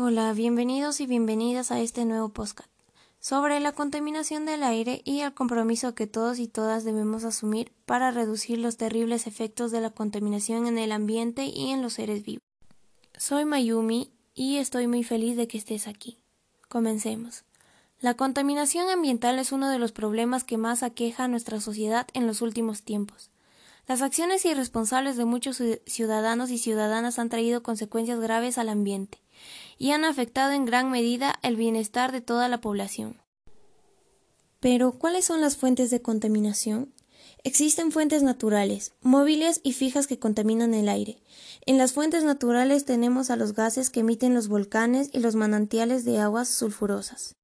Hola, bienvenidos y bienvenidas a este nuevo podcast sobre la contaminación del aire y el compromiso que todos y todas debemos asumir para reducir los terribles efectos de la contaminación en el ambiente y en los seres vivos. Soy Mayumi y estoy muy feliz de que estés aquí. Comencemos. La contaminación ambiental es uno de los problemas que más aqueja a nuestra sociedad en los últimos tiempos. Las acciones irresponsables de muchos ciudadanos y ciudadanas han traído consecuencias graves al ambiente y han afectado en gran medida el bienestar de toda la población. Pero, ¿cuáles son las fuentes de contaminación? Existen fuentes naturales, móviles y fijas que contaminan el aire. En las fuentes naturales tenemos a los gases que emiten los volcanes y los manantiales de aguas sulfurosas.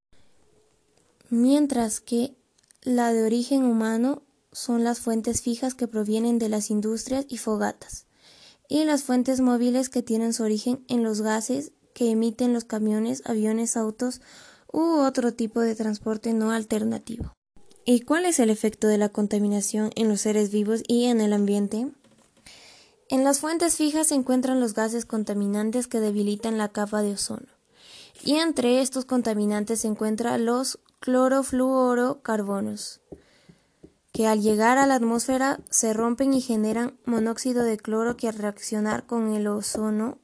Mientras que la de origen humano son las fuentes fijas que provienen de las industrias y fogatas, y las fuentes móviles que tienen su origen en los gases que emiten los camiones, aviones, autos u otro tipo de transporte no alternativo. ¿Y cuál es el efecto de la contaminación en los seres vivos y en el ambiente? En las fuentes fijas se encuentran los gases contaminantes que debilitan la capa de ozono. Y entre estos contaminantes se encuentran los clorofluorocarbonos, que al llegar a la atmósfera se rompen y generan monóxido de cloro que al reaccionar con el ozono,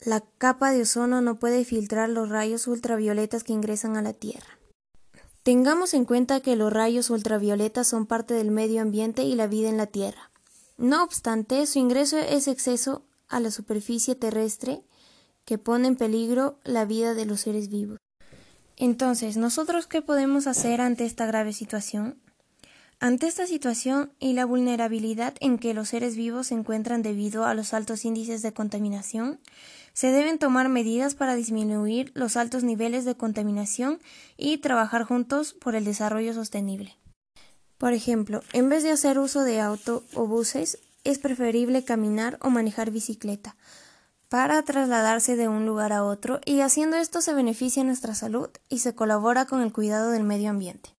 la capa de ozono no puede filtrar los rayos ultravioletas que ingresan a la Tierra. Tengamos en cuenta que los rayos ultravioletas son parte del medio ambiente y la vida en la Tierra. No obstante, su ingreso es exceso a la superficie terrestre que pone en peligro la vida de los seres vivos. Entonces, ¿nosotros qué podemos hacer ante esta grave situación? Ante esta situación y la vulnerabilidad en que los seres vivos se encuentran debido a los altos índices de contaminación, se deben tomar medidas para disminuir los altos niveles de contaminación y trabajar juntos por el desarrollo sostenible. Por ejemplo, en vez de hacer uso de auto o buses, es preferible caminar o manejar bicicleta para trasladarse de un lugar a otro y haciendo esto se beneficia nuestra salud y se colabora con el cuidado del medio ambiente.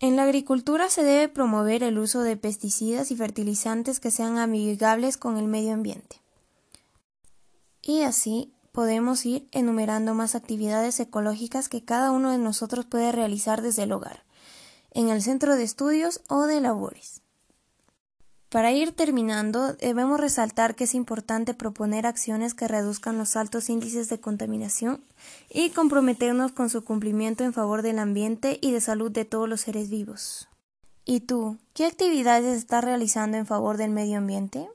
En la agricultura se debe promover el uso de pesticidas y fertilizantes que sean amigables con el medio ambiente. Y así podemos ir enumerando más actividades ecológicas que cada uno de nosotros puede realizar desde el hogar, en el centro de estudios o de labores. Para ir terminando, debemos resaltar que es importante proponer acciones que reduzcan los altos índices de contaminación y comprometernos con su cumplimiento en favor del ambiente y de salud de todos los seres vivos. ¿Y tú, qué actividades estás realizando en favor del medio ambiente?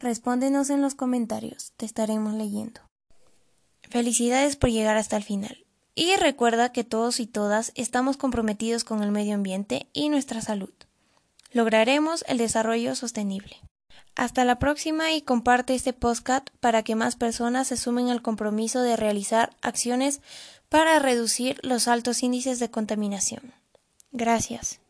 Respóndenos en los comentarios, te estaremos leyendo. Felicidades por llegar hasta el final. Y recuerda que todos y todas estamos comprometidos con el medio ambiente y nuestra salud lograremos el desarrollo sostenible. Hasta la próxima y comparte este podcast para que más personas se sumen al compromiso de realizar acciones para reducir los altos índices de contaminación. Gracias.